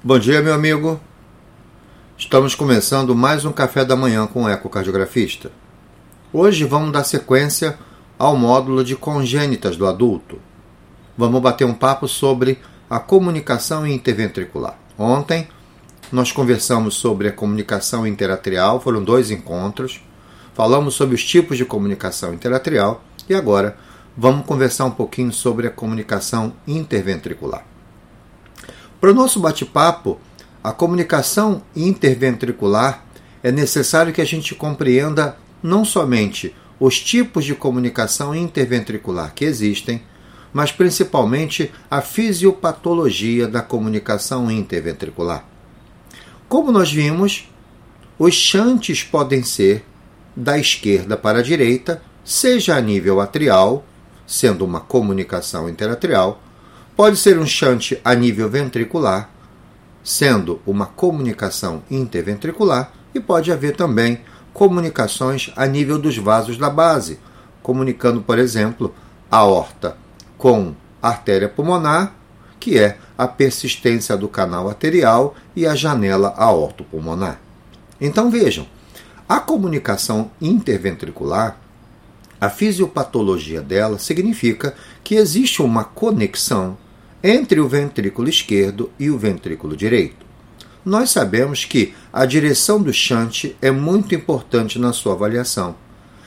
Bom dia, meu amigo. Estamos começando mais um café da manhã com o ecocardiografista. Hoje vamos dar sequência ao módulo de congênitas do adulto. Vamos bater um papo sobre a comunicação interventricular. Ontem nós conversamos sobre a comunicação interatrial, foram dois encontros. Falamos sobre os tipos de comunicação interatrial e agora vamos conversar um pouquinho sobre a comunicação interventricular. Para o nosso bate-papo, a comunicação interventricular é necessário que a gente compreenda não somente os tipos de comunicação interventricular que existem, mas principalmente a fisiopatologia da comunicação interventricular. Como nós vimos, os chantes podem ser da esquerda para a direita, seja a nível atrial, sendo uma comunicação interatrial, pode ser um chante a nível ventricular, sendo uma comunicação interventricular, e pode haver também comunicações a nível dos vasos da base, comunicando, por exemplo, a aorta com a artéria pulmonar, que é a persistência do canal arterial e a janela aortopulmonar. Então vejam, a comunicação interventricular, a fisiopatologia dela significa que existe uma conexão entre o ventrículo esquerdo e o ventrículo direito. Nós sabemos que a direção do shunt é muito importante na sua avaliação.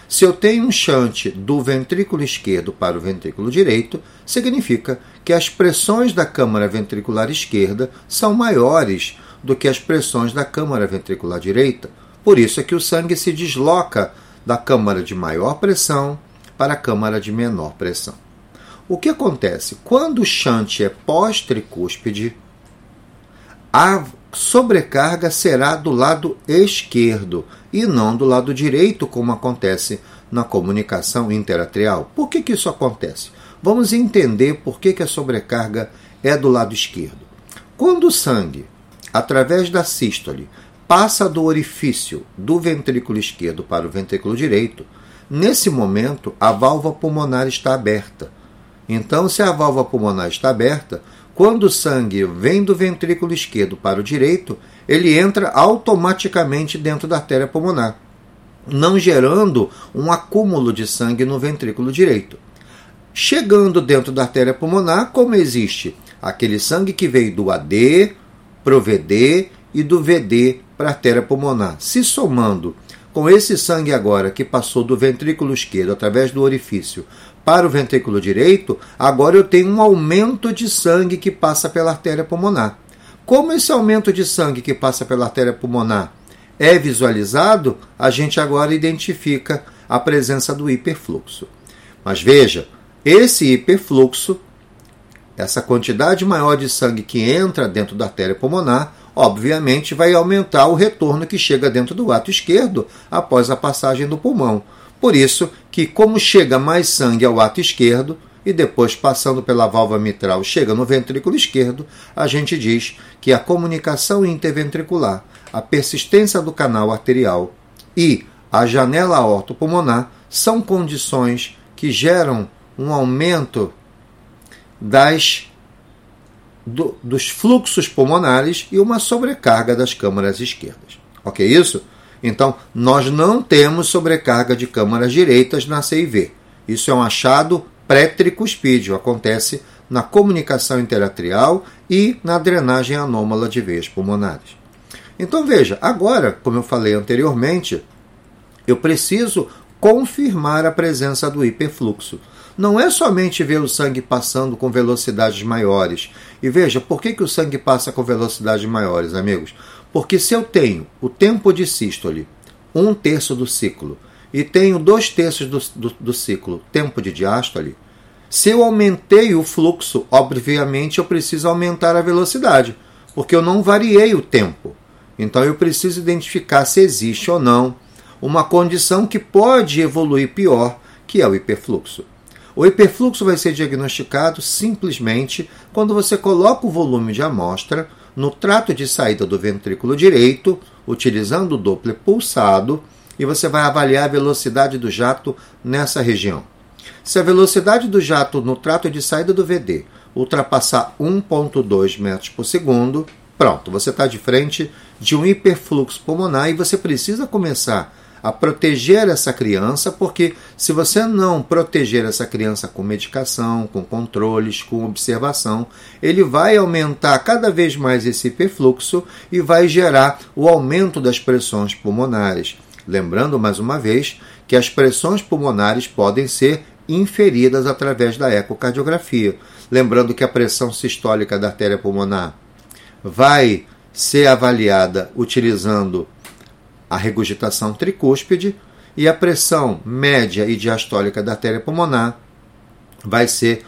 Se eu tenho um shunt do ventrículo esquerdo para o ventrículo direito, significa que as pressões da câmara ventricular esquerda são maiores do que as pressões da câmara ventricular direita. Por isso é que o sangue se desloca da câmara de maior pressão para a câmara de menor pressão. O que acontece? Quando o shunt é pós-tricúspide, a sobrecarga será do lado esquerdo e não do lado direito, como acontece na comunicação interatrial. Por que, que isso acontece? Vamos entender por que, que a sobrecarga é do lado esquerdo. Quando o sangue, através da sístole, passa do orifício do ventrículo esquerdo para o ventrículo direito, nesse momento a válvula pulmonar está aberta então, se a válvula pulmonar está aberta, quando o sangue vem do ventrículo esquerdo para o direito, ele entra automaticamente dentro da artéria pulmonar, não gerando um acúmulo de sangue no ventrículo direito. Chegando dentro da artéria pulmonar, como existe aquele sangue que veio do AD para o VD e do VD para a artéria pulmonar, se somando com esse sangue agora que passou do ventrículo esquerdo através do orifício para o ventrículo direito, agora eu tenho um aumento de sangue que passa pela artéria pulmonar. Como esse aumento de sangue que passa pela artéria pulmonar é visualizado, a gente agora identifica a presença do hiperfluxo. Mas veja, esse hiperfluxo, essa quantidade maior de sangue que entra dentro da artéria pulmonar, obviamente vai aumentar o retorno que chega dentro do ato esquerdo após a passagem do pulmão. Por isso que, como chega mais sangue ao ato esquerdo e depois passando pela válvula mitral chega no ventrículo esquerdo, a gente diz que a comunicação interventricular, a persistência do canal arterial e a janela aortopulmonar são condições que geram um aumento das do, dos fluxos pulmonares e uma sobrecarga das câmaras esquerdas. Ok isso? Então, nós não temos sobrecarga de câmaras direitas na CIV. Isso é um achado pré-tricuspídeo, acontece na comunicação interatrial e na drenagem anômala de veias pulmonares. Então veja, agora, como eu falei anteriormente, eu preciso confirmar a presença do hiperfluxo. Não é somente ver o sangue passando com velocidades maiores. E veja, por que, que o sangue passa com velocidades maiores, amigos? Porque se eu tenho o tempo de sístole, um terço do ciclo, e tenho dois terços do, do, do ciclo, tempo de diástole, se eu aumentei o fluxo, obviamente eu preciso aumentar a velocidade, porque eu não variei o tempo. Então eu preciso identificar se existe ou não uma condição que pode evoluir pior, que é o hiperfluxo. O hiperfluxo vai ser diagnosticado simplesmente quando você coloca o volume de amostra no trato de saída do ventrículo direito, utilizando o Doppler pulsado, e você vai avaliar a velocidade do jato nessa região. Se a velocidade do jato no trato de saída do VD ultrapassar 1,2 metros por segundo, pronto, você está de frente de um hiperfluxo pulmonar e você precisa começar a proteger essa criança, porque se você não proteger essa criança com medicação, com controles, com observação, ele vai aumentar cada vez mais esse hiperfluxo e vai gerar o aumento das pressões pulmonares. Lembrando mais uma vez que as pressões pulmonares podem ser inferidas através da ecocardiografia. Lembrando que a pressão sistólica da artéria pulmonar vai ser avaliada utilizando a regurgitação tricúspide e a pressão média e diastólica da artéria pulmonar vai ser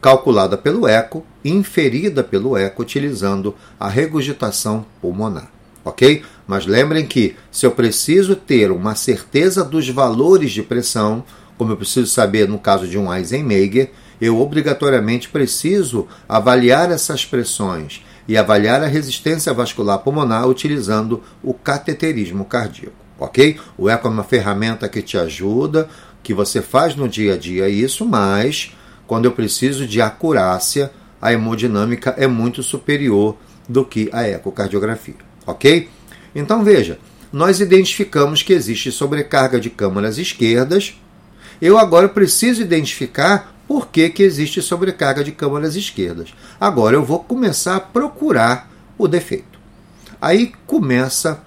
calculada pelo eco, inferida pelo eco utilizando a regurgitação pulmonar. Ok? Mas lembrem que se eu preciso ter uma certeza dos valores de pressão, como eu preciso saber no caso de um Eisenmenger, eu obrigatoriamente preciso avaliar essas pressões e avaliar a resistência vascular pulmonar utilizando o cateterismo cardíaco, ok? O eco é uma ferramenta que te ajuda, que você faz no dia a dia isso, mas quando eu preciso de acurácia, a hemodinâmica é muito superior do que a ecocardiografia, ok? Então veja, nós identificamos que existe sobrecarga de câmaras esquerdas. Eu agora preciso identificar por que, que existe sobrecarga de câmaras esquerdas. Agora eu vou começar a procurar o defeito. Aí começa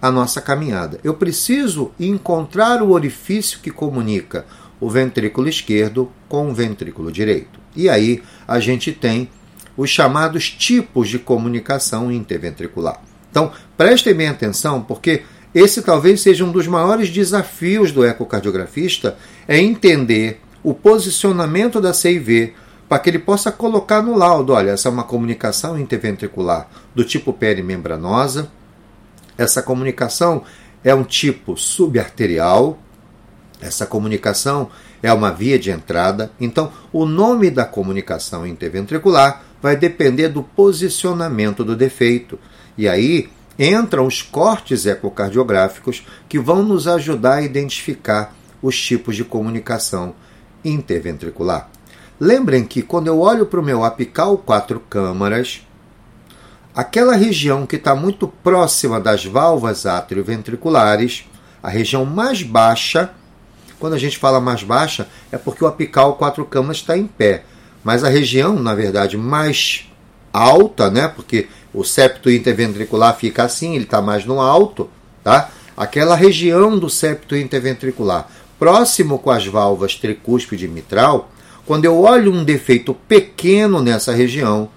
a nossa caminhada. Eu preciso encontrar o orifício que comunica o ventrículo esquerdo com o ventrículo direito. E aí a gente tem os chamados tipos de comunicação interventricular. Então, prestem bem atenção, porque esse talvez seja um dos maiores desafios do ecocardiografista é entender o posicionamento da CIV para que ele possa colocar no laudo, olha, essa é uma comunicação interventricular do tipo perimembranosa, essa comunicação é um tipo subarterial, essa comunicação é uma via de entrada, então o nome da comunicação interventricular vai depender do posicionamento do defeito. E aí entram os cortes ecocardiográficos que vão nos ajudar a identificar os tipos de comunicação interventricular. Lembrem que quando eu olho para o meu apical quatro câmaras, aquela região que está muito próxima das válvulas atrioventriculares, a região mais baixa, quando a gente fala mais baixa, é porque o apical quatro câmaras está em pé. Mas a região, na verdade, mais alta, né? Porque o septo interventricular fica assim, ele está mais no alto, tá? Aquela região do septo interventricular próximo com as válvulas tricúspide e mitral, quando eu olho um defeito pequeno nessa região,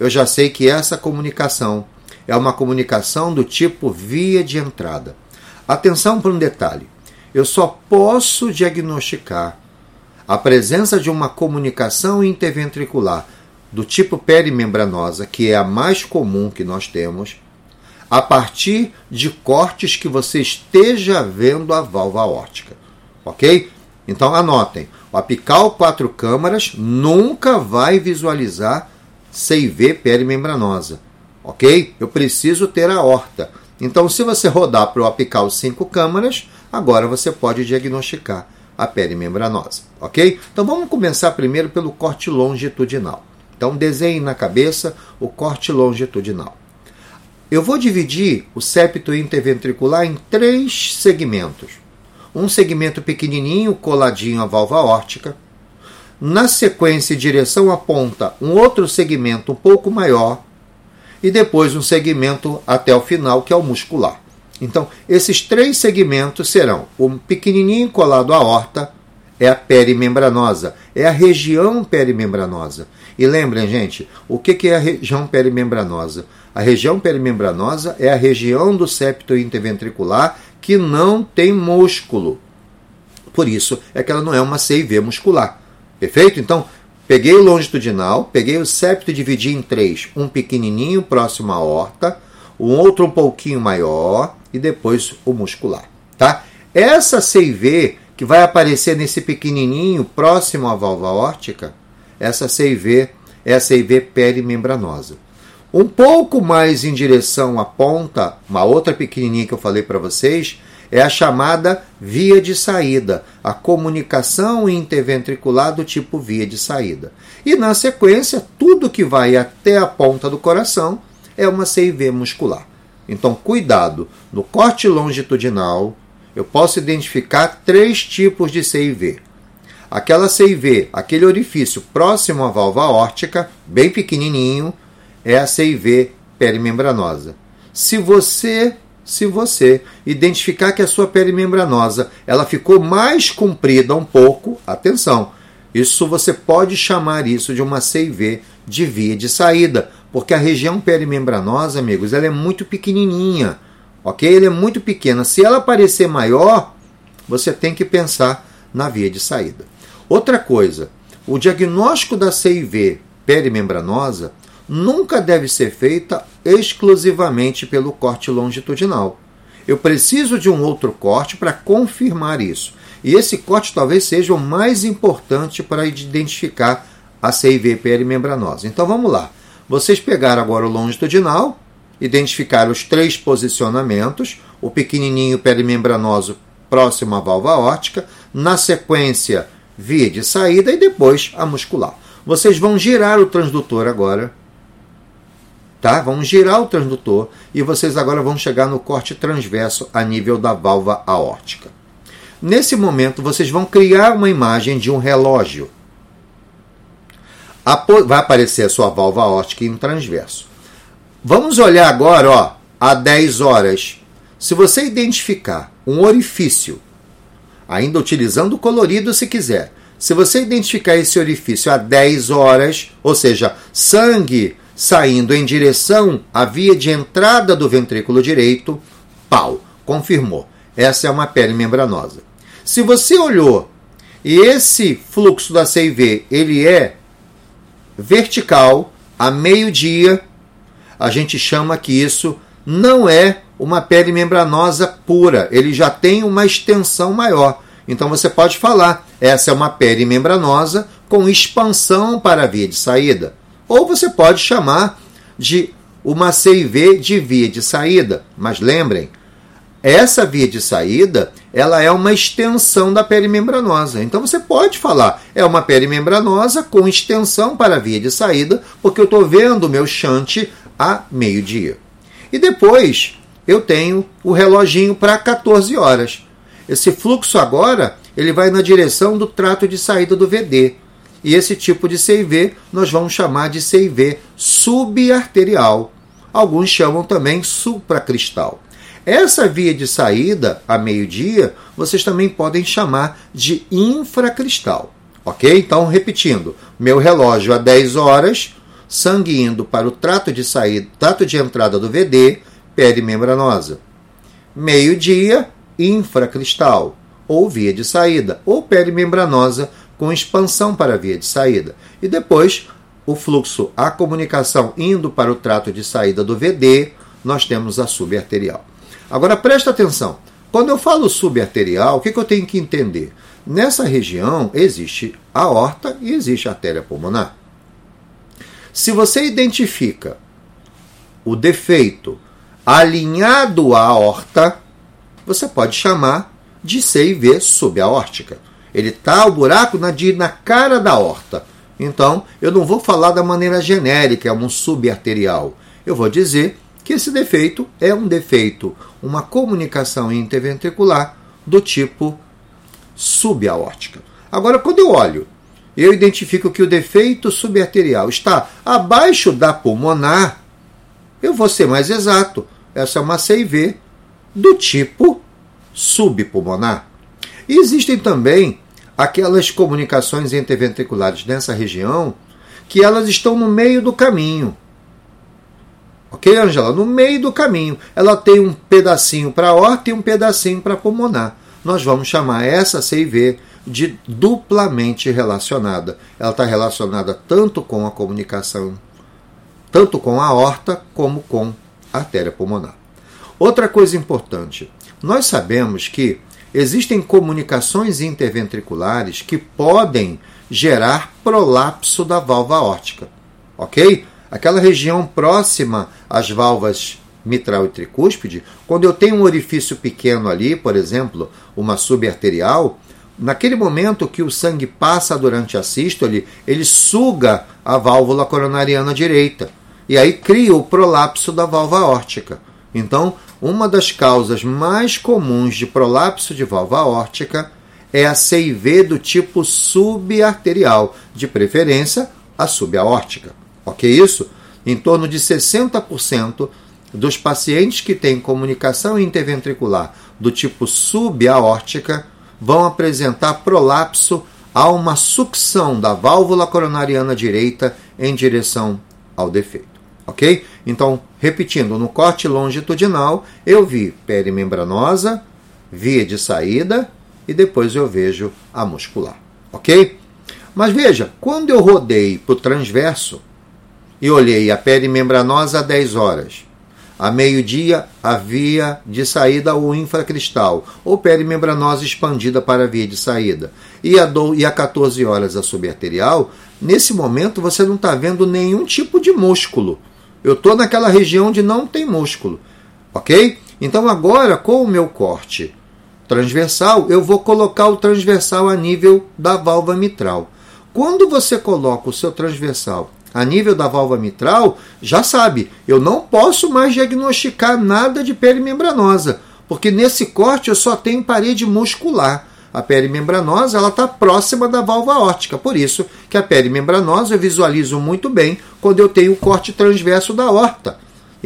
eu já sei que essa comunicação é uma comunicação do tipo via de entrada. Atenção para um detalhe: eu só posso diagnosticar a presença de uma comunicação interventricular do tipo perimembranosa, que é a mais comum que nós temos, a partir de cortes que você esteja vendo a válvula aórtica ok? Então anotem, o apical quatro câmaras nunca vai visualizar CIV perimembranosa, ok? Eu preciso ter a horta. Então, se você rodar para o apical cinco câmaras, agora você pode diagnosticar a perimembranosa, ok? Então vamos começar primeiro pelo corte longitudinal. Então desenhe na cabeça o corte longitudinal. Eu vou dividir o septo interventricular em três segmentos um segmento pequenininho coladinho à válvula órtica. Na sequência, em direção à ponta, um outro segmento um pouco maior e depois um segmento até o final, que é o muscular. Então, esses três segmentos serão o pequenininho colado à horta, é a perimembranosa, é a região perimembranosa. E lembrem, gente, o que é a região perimembranosa? A região perimembranosa é a região do septo interventricular que não tem músculo. Por isso é que ela não é uma CIV muscular. Perfeito? Então, peguei o longitudinal, peguei o septo e dividi em três. Um pequenininho próximo à horta, um outro um pouquinho maior e depois o muscular. Tá? Essa CIV que vai aparecer nesse pequenininho próximo à válvula órtica, essa CIV é a CIV perimembranosa. Um pouco mais em direção à ponta, uma outra pequenininha que eu falei para vocês, é a chamada via de saída, a comunicação interventricular do tipo via de saída. E na sequência, tudo que vai até a ponta do coração é uma CIV muscular. Então, cuidado, no corte longitudinal, eu posso identificar três tipos de CIV. Aquela CIV, aquele orifício próximo à válvula aórtica, bem pequenininho, é a CIV perimembranosa. Se você, se você identificar que a sua perimembranosa, ela ficou mais comprida um pouco, atenção, isso você pode chamar isso de uma CIV de via de saída, porque a região perimembranosa, amigos, ela é muito pequenininha, ok? Ela é muito pequena. Se ela parecer maior, você tem que pensar na via de saída. Outra coisa, o diagnóstico da CIV perimembranosa nunca deve ser feita exclusivamente pelo corte longitudinal. Eu preciso de um outro corte para confirmar isso. E esse corte talvez seja o mais importante para identificar a CIV perimembranosa. Então vamos lá. Vocês pegaram agora o longitudinal, identificaram os três posicionamentos, o pequenininho perimembranoso próximo à válvula aórtica, na sequência via de saída e depois a muscular. Vocês vão girar o transdutor agora. Tá? Vão girar o transdutor e vocês agora vão chegar no corte transverso a nível da válvula aórtica. Nesse momento, vocês vão criar uma imagem de um relógio. Vai aparecer a sua válvula aórtica em transverso. Vamos olhar agora, ó, a 10 horas. Se você identificar um orifício, ainda utilizando o colorido se quiser, se você identificar esse orifício a 10 horas, ou seja, sangue saindo em direção à via de entrada do ventrículo direito, pau, confirmou. Essa é uma pele membranosa. Se você olhou e esse fluxo da CIV ele é vertical a meio-dia, a gente chama que isso não é uma pele membranosa pura, ele já tem uma extensão maior. Então você pode falar, essa é uma pele membranosa com expansão para a via de saída. Ou você pode chamar de uma CIV de via de saída. Mas lembrem, essa via de saída, ela é uma extensão da perimembranosa. Então você pode falar, é uma perimembranosa com extensão para a via de saída, porque eu estou vendo o meu chante a meio-dia. E depois eu tenho o reloginho para 14 horas. Esse fluxo agora, ele vai na direção do trato de saída do VD. E esse tipo de CIV nós vamos chamar de CIV subarterial. Alguns chamam também supracristal. Essa via de saída, a meio-dia, vocês também podem chamar de infracristal. Ok? Então, repetindo, meu relógio a 10 horas, sangue indo para o trato de saída, trato de entrada do VD, perimembranosa. Meio-dia, infracristal, ou via de saída, ou perimembranosa com expansão para a via de saída. E depois, o fluxo, a comunicação indo para o trato de saída do VD, nós temos a subarterial. Agora presta atenção. Quando eu falo subarterial, o que, que eu tenho que entender? Nessa região existe a aorta e existe a artéria pulmonar. Se você identifica o defeito alinhado à aorta, você pode chamar de CIV subaórtica. Ele está o buraco na, na cara da aorta. Então, eu não vou falar da maneira genérica, é um subarterial. Eu vou dizer que esse defeito é um defeito, uma comunicação interventricular do tipo subaórtica. Agora, quando eu olho, eu identifico que o defeito subarterial está abaixo da pulmonar, eu vou ser mais exato. Essa é uma CIV do tipo subpulmonar. E existem também aquelas comunicações interventriculares nessa região que elas estão no meio do caminho. Ok, Angela? No meio do caminho. Ela tem um pedacinho para a horta e um pedacinho para pulmonar. Nós vamos chamar essa CIV de duplamente relacionada. Ela está relacionada tanto com a comunicação, tanto com a horta, como com a artéria pulmonar. Outra coisa importante: nós sabemos que existem comunicações interventriculares que podem gerar prolapso da válvula aórtica. Ok? aquela região próxima às válvulas mitral e tricúspide, quando eu tenho um orifício pequeno ali, por exemplo, uma subarterial, naquele momento que o sangue passa durante a sístole, ele suga a válvula coronariana direita. E aí cria o prolapso da válvula órtica. Então, uma das causas mais comuns de prolapso de válvula órtica é a CIV do tipo subarterial, de preferência a subaórtica. Ok isso? Em torno de 60% dos pacientes que têm comunicação interventricular do tipo subaórtica vão apresentar prolapso a uma sucção da válvula coronariana direita em direção ao defeito. Ok? Então, repetindo, no corte longitudinal eu vi perimembranosa, via de saída e depois eu vejo a muscular. Ok? Mas veja, quando eu rodei para o transverso e olhei a perimembranosa a 10 horas, a meio-dia a via de saída ou infracristal, ou perimembranosa expandida para a via de saída, e a, do, e a 14 horas a subarterial, nesse momento você não está vendo nenhum tipo de músculo. Eu estou naquela região onde não tem músculo. Ok? Então agora, com o meu corte transversal, eu vou colocar o transversal a nível da válvula mitral. Quando você coloca o seu transversal a nível da válvula mitral, já sabe, eu não posso mais diagnosticar nada de perimembranosa, porque nesse corte eu só tenho parede muscular. A perimembranosa ela está próxima da válvula órtica, por isso que a perimembranosa eu visualizo muito bem quando eu tenho o corte transverso da horta,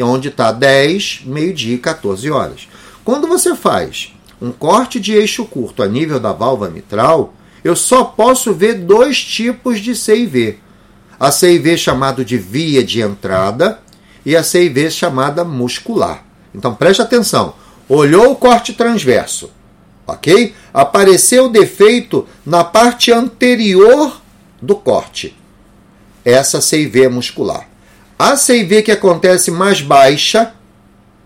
onde está 10, meio-dia e 14 horas. Quando você faz um corte de eixo curto a nível da válvula mitral, eu só posso ver dois tipos de CIV. A CIV chamado de via de entrada e a CIV chamada muscular. Então preste atenção. Olhou o corte transverso, ok? Apareceu defeito na parte anterior do corte. Essa CIV é muscular. A CIV que acontece mais baixa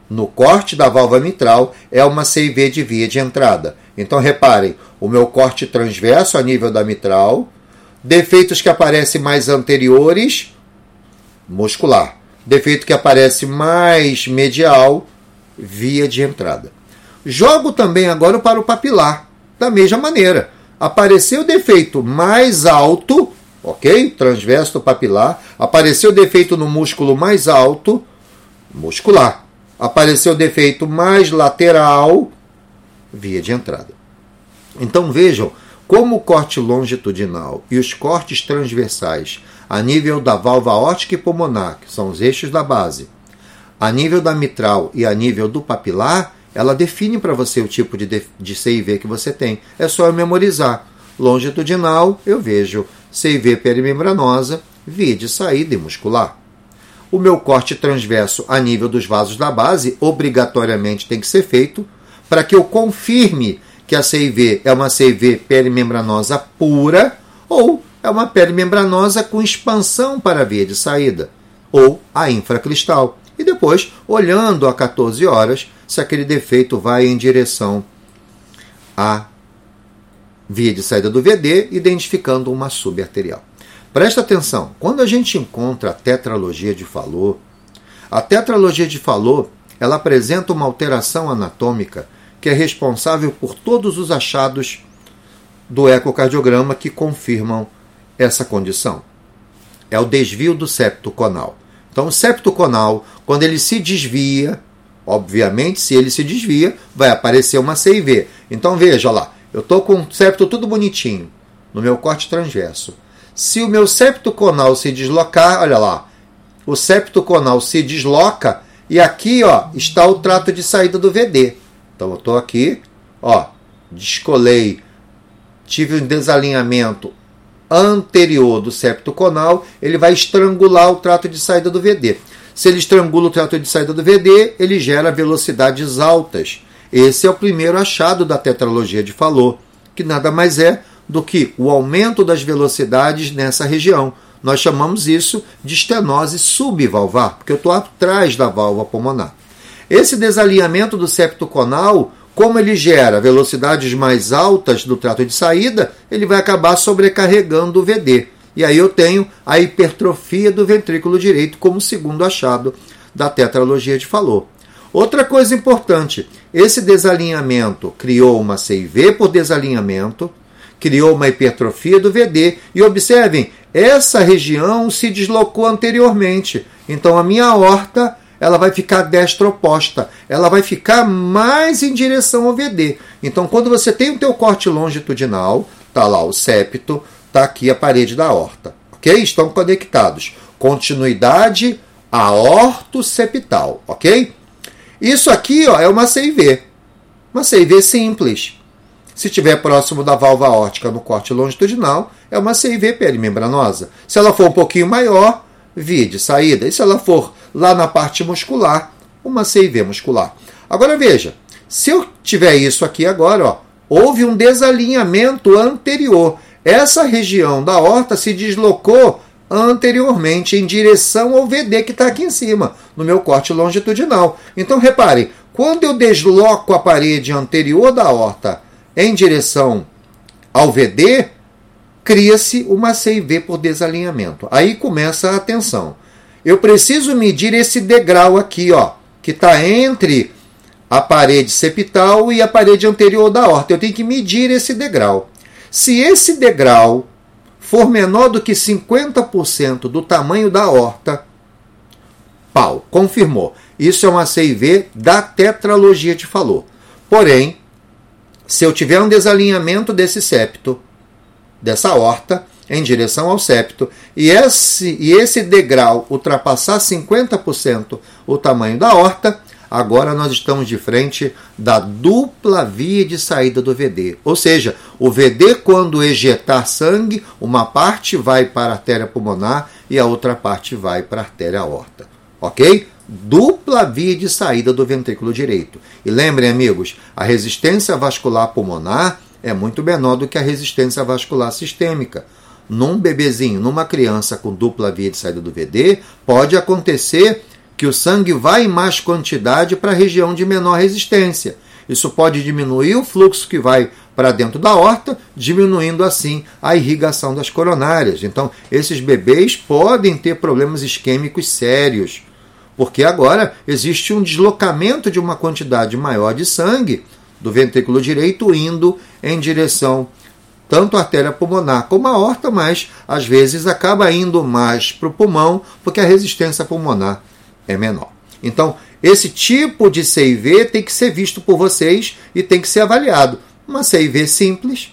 no corte da válvula mitral é uma CIV de via de entrada. Então reparem, o meu corte transverso a nível da mitral, defeitos que aparecem mais anteriores, muscular. Defeito que aparece mais medial, via de entrada. Jogo também agora para o papilar, da mesma maneira. Apareceu defeito mais alto, ok? Transverso papilar. Apareceu defeito no músculo mais alto, muscular apareceu defeito mais lateral, via de entrada. Então vejam como o corte longitudinal e os cortes transversais a nível da válvula órtica e pulmonar, que são os eixos da base, a nível da mitral e a nível do papilar, ela define para você o tipo de, de CIV que você tem. É só eu memorizar. Longitudinal, eu vejo CIV perimembranosa, via de saída e muscular o meu corte transverso a nível dos vasos da base obrigatoriamente tem que ser feito para que eu confirme que a CIV é uma CIV perimembranosa pura ou é uma perimembranosa com expansão para a via de saída ou a infracristal. E depois, olhando a 14 horas, se aquele defeito vai em direção à via de saída do VD, identificando uma subarterial. Presta atenção, quando a gente encontra a tetralogia de Fallot, a tetralogia de Fallot ela apresenta uma alteração anatômica que é responsável por todos os achados do ecocardiograma que confirmam essa condição. É o desvio do septo conal. Então, o septo conal, quando ele se desvia, obviamente, se ele se desvia, vai aparecer uma CIV. Então, veja lá, eu estou com o septo tudo bonitinho no meu corte transverso. Se o meu septo conal se deslocar, olha lá, o septo conal se desloca e aqui ó, está o trato de saída do VD. Então eu estou aqui, ó, descolei, tive um desalinhamento anterior do septo conal, ele vai estrangular o trato de saída do VD. Se ele estrangula o trato de saída do VD, ele gera velocidades altas. Esse é o primeiro achado da tetralogia de Fallot, que nada mais é do que o aumento das velocidades nessa região. Nós chamamos isso de estenose subvalvar, porque eu estou atrás da válvula pulmonar. Esse desalinhamento do septo conal, como ele gera velocidades mais altas do trato de saída, ele vai acabar sobrecarregando o VD. E aí eu tenho a hipertrofia do ventrículo direito como segundo achado da tetralogia de Fallot. Outra coisa importante, esse desalinhamento criou uma CIV por desalinhamento, criou uma hipertrofia do VD. E observem, essa região se deslocou anteriormente. Então a minha aorta ela vai ficar destroposta, ela vai ficar mais em direção ao VD. Então quando você tem o teu corte longitudinal, tá lá o septo, tá aqui a parede da aorta, ok? Estão conectados. Continuidade aortoseptal, ok? Isso aqui ó, é uma CIV, uma CIV simples. Se estiver próximo da válvula aórtica no corte longitudinal, é uma CIV perimembranosa. Se ela for um pouquinho maior, via de saída. E se ela for lá na parte muscular, uma CIV muscular. Agora veja, se eu tiver isso aqui agora, ó, houve um desalinhamento anterior. Essa região da horta se deslocou anteriormente em direção ao VD que está aqui em cima, no meu corte longitudinal. Então reparem, quando eu desloco a parede anterior da horta em direção ao VD, cria-se uma CIV por desalinhamento. Aí começa a atenção. Eu preciso medir esse degrau aqui, ó, que está entre a parede septal e a parede anterior da horta. Eu tenho que medir esse degrau. Se esse degrau for menor do que 50% do tamanho da horta, pau, confirmou. Isso é uma CIV da tetralogia de falou. Porém, se eu tiver um desalinhamento desse septo dessa horta em direção ao septo e esse, e esse degrau ultrapassar 50% o tamanho da horta, agora nós estamos de frente da dupla via de saída do VD. Ou seja, o VD, quando ejetar sangue, uma parte vai para a artéria pulmonar e a outra parte vai para a artéria aorta. Ok? Dupla via de saída do ventrículo direito. E lembrem, amigos, a resistência vascular pulmonar é muito menor do que a resistência vascular sistêmica. Num bebezinho, numa criança com dupla via de saída do VD, pode acontecer que o sangue vá em mais quantidade para a região de menor resistência. Isso pode diminuir o fluxo que vai para dentro da horta, diminuindo assim a irrigação das coronárias. Então, esses bebês podem ter problemas isquêmicos sérios, porque agora existe um deslocamento de uma quantidade maior de sangue do ventrículo direito indo em direção tanto à artéria pulmonar como à aorta, mas às vezes acaba indo mais para o pulmão porque a resistência pulmonar é menor. Então, esse tipo de CIV tem que ser visto por vocês e tem que ser avaliado. Uma CIV simples,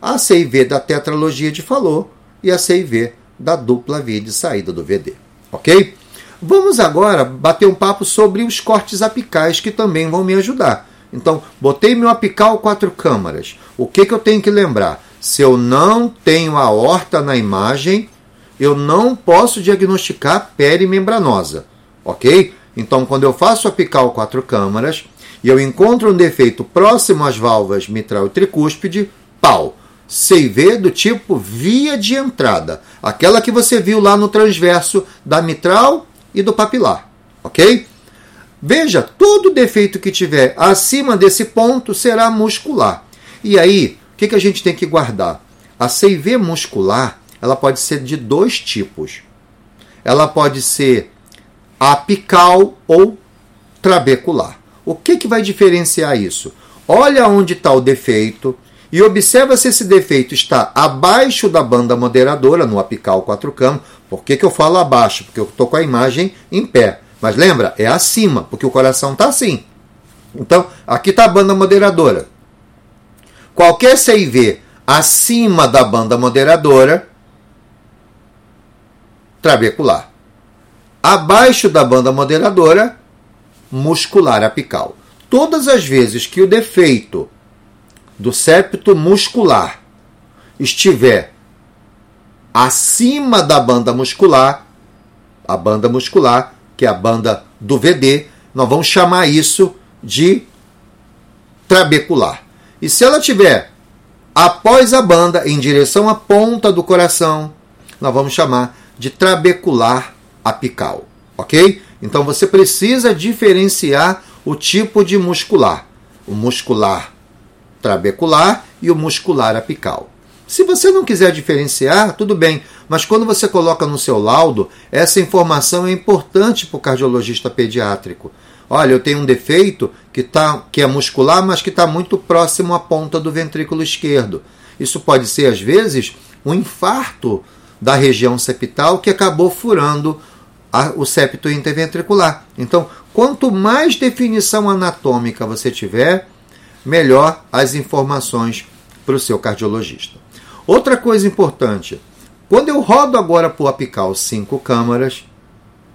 a CIV da tetralogia de Fallot e a CIV da dupla via de saída do VD. Ok? Vamos agora bater um papo sobre os cortes apicais que também vão me ajudar. Então, botei meu apical quatro câmaras. O que, que eu tenho que lembrar? Se eu não tenho a horta na imagem, eu não posso diagnosticar perimembranosa, ok? Então, quando eu faço apical quatro câmaras e eu encontro um defeito próximo às válvulas mitral e tricúspide, pau. CV do tipo via de entrada, aquela que você viu lá no transverso da mitral e do papilar, ok? Veja, todo defeito que tiver acima desse ponto será muscular. E aí, o que, que a gente tem que guardar? A CIV muscular ela pode ser de dois tipos. Ela pode ser apical ou trabecular. O que, que vai diferenciar isso? Olha onde está o defeito e observa se esse defeito está abaixo da banda moderadora no apical 4 cam. Por que, que eu falo abaixo? Porque eu estou com a imagem em pé. Mas lembra, é acima, porque o coração está assim. Então, aqui está a banda moderadora. Qualquer CIV acima da banda moderadora, trabecular. Abaixo da banda moderadora, muscular apical. Todas as vezes que o defeito do septo muscular estiver acima da banda muscular, a banda muscular que é a banda do VD, nós vamos chamar isso de trabecular. E se ela tiver após a banda, em direção à ponta do coração, nós vamos chamar de trabecular apical, ok? Então você precisa diferenciar o tipo de muscular, o muscular trabecular e o muscular apical. Se você não quiser diferenciar, tudo bem, mas quando você coloca no seu laudo, essa informação é importante para o cardiologista pediátrico. Olha, eu tenho um defeito que, tá, que é muscular, mas que está muito próximo à ponta do ventrículo esquerdo. Isso pode ser, às vezes, um infarto da região septal que acabou furando o septo interventricular. Então, quanto mais definição anatômica você tiver, melhor as informações para o seu cardiologista. Outra coisa importante, quando eu rodo agora para o apical cinco câmaras,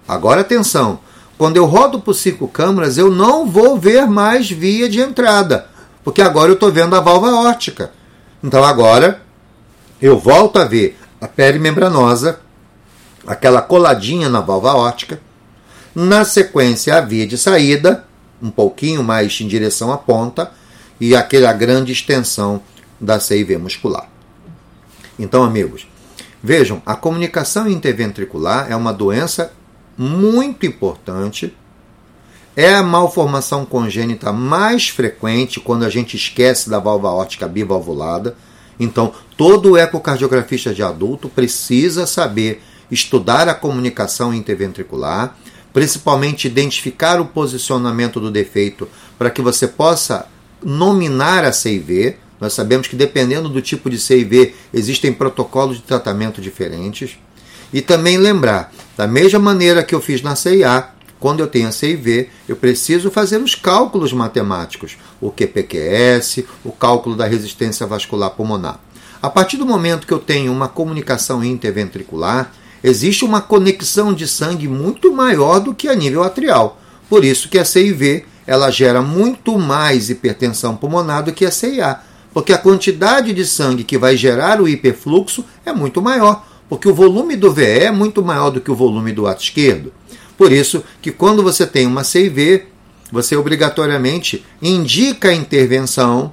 agora atenção, quando eu rodo por cinco câmaras, eu não vou ver mais via de entrada, porque agora eu estou vendo a válvula órtica. Então agora eu volto a ver a pele membranosa, aquela coladinha na válvula óptica. Na sequência, a via de saída, um pouquinho mais em direção à ponta, e aquela grande extensão da CIV muscular. Então, amigos, vejam, a comunicação interventricular é uma doença muito importante. É a malformação congênita mais frequente quando a gente esquece da válvula óptica bivalvulada. Então, todo ecocardiografista de adulto precisa saber estudar a comunicação interventricular, principalmente identificar o posicionamento do defeito para que você possa nominar a CIV. Nós sabemos que dependendo do tipo de CIV existem protocolos de tratamento diferentes. E também lembrar, da mesma maneira que eu fiz na CIA, quando eu tenho a CIV, eu preciso fazer os cálculos matemáticos, o QPQS, o cálculo da resistência vascular pulmonar. A partir do momento que eu tenho uma comunicação interventricular, existe uma conexão de sangue muito maior do que a nível atrial. Por isso que a CIV ela gera muito mais hipertensão pulmonar do que a CIA, porque a quantidade de sangue que vai gerar o hiperfluxo é muito maior, porque o volume do VE é muito maior do que o volume do ato esquerdo. Por isso que quando você tem uma CIV, você obrigatoriamente indica a intervenção,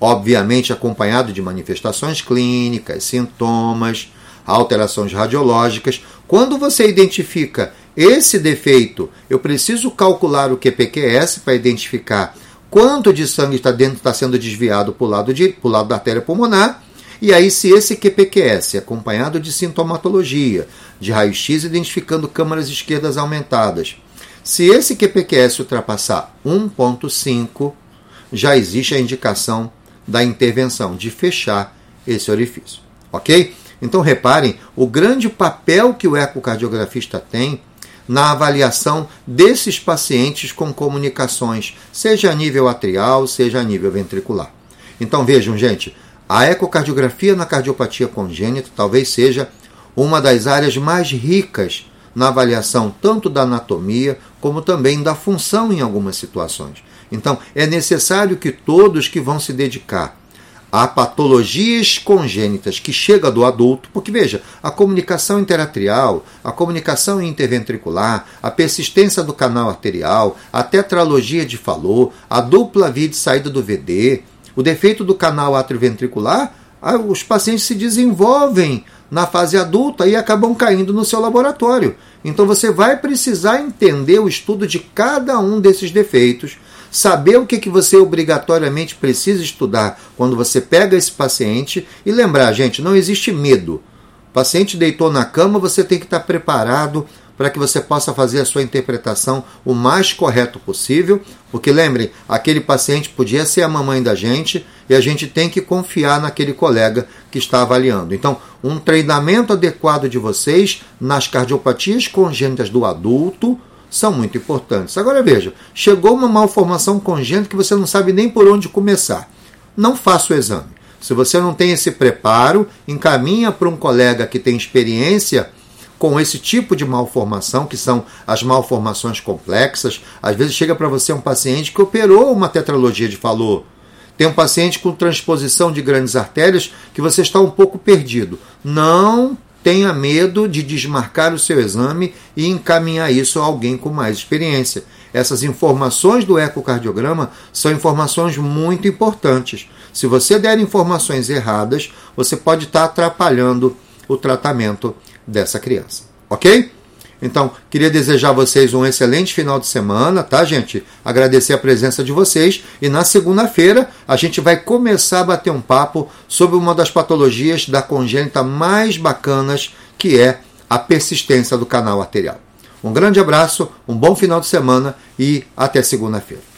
obviamente acompanhado de manifestações clínicas, sintomas, alterações radiológicas. Quando você identifica esse defeito, eu preciso calcular o QPQS para identificar quanto de sangue está dentro está sendo desviado para o lado, de, para o lado da artéria pulmonar. E aí, se esse QPQS, acompanhado de sintomatologia, de raio-x identificando câmaras esquerdas aumentadas, se esse QPQS ultrapassar 1.5, já existe a indicação da intervenção, de fechar esse orifício. Ok? Então reparem o grande papel que o ecocardiografista tem na avaliação desses pacientes com comunicações, seja a nível atrial, seja a nível ventricular. Então vejam, gente, a ecocardiografia na cardiopatia congênita talvez seja uma das áreas mais ricas na avaliação tanto da anatomia como também da função em algumas situações. Então, é necessário que todos que vão se dedicar a patologias congênitas que chega do adulto, porque veja, a comunicação interatrial, a comunicação interventricular, a persistência do canal arterial, a tetralogia de Fallot, a dupla via de saída do VD, o defeito do canal atrioventricular, os pacientes se desenvolvem na fase adulta e acabam caindo no seu laboratório. Então você vai precisar entender o estudo de cada um desses defeitos saber o que, que você obrigatoriamente precisa estudar quando você pega esse paciente e lembrar, gente, não existe medo. O paciente deitou na cama, você tem que estar preparado para que você possa fazer a sua interpretação o mais correto possível, porque lembrem, aquele paciente podia ser a mamãe da gente e a gente tem que confiar naquele colega que está avaliando. Então, um treinamento adequado de vocês nas cardiopatias congênitas do adulto são muito importantes. Agora veja, chegou uma malformação congênita que você não sabe nem por onde começar. Não faça o exame. Se você não tem esse preparo, encaminha para um colega que tem experiência com esse tipo de malformação, que são as malformações complexas. Às vezes chega para você um paciente que operou uma tetralogia de Fallot. Tem um paciente com transposição de grandes artérias que você está um pouco perdido. Não tenha medo de desmarcar o seu exame e encaminhar isso a alguém com mais experiência. Essas informações do ecocardiograma são informações muito importantes. Se você der informações erradas, você pode estar atrapalhando o tratamento dessa criança. Ok? Então, queria desejar a vocês um excelente final de semana, tá, gente? Agradecer a presença de vocês e na segunda-feira a gente vai começar a bater um papo sobre uma das patologias da congênita mais bacanas, que é a persistência do canal arterial. Um grande abraço, um bom final de semana e até segunda-feira.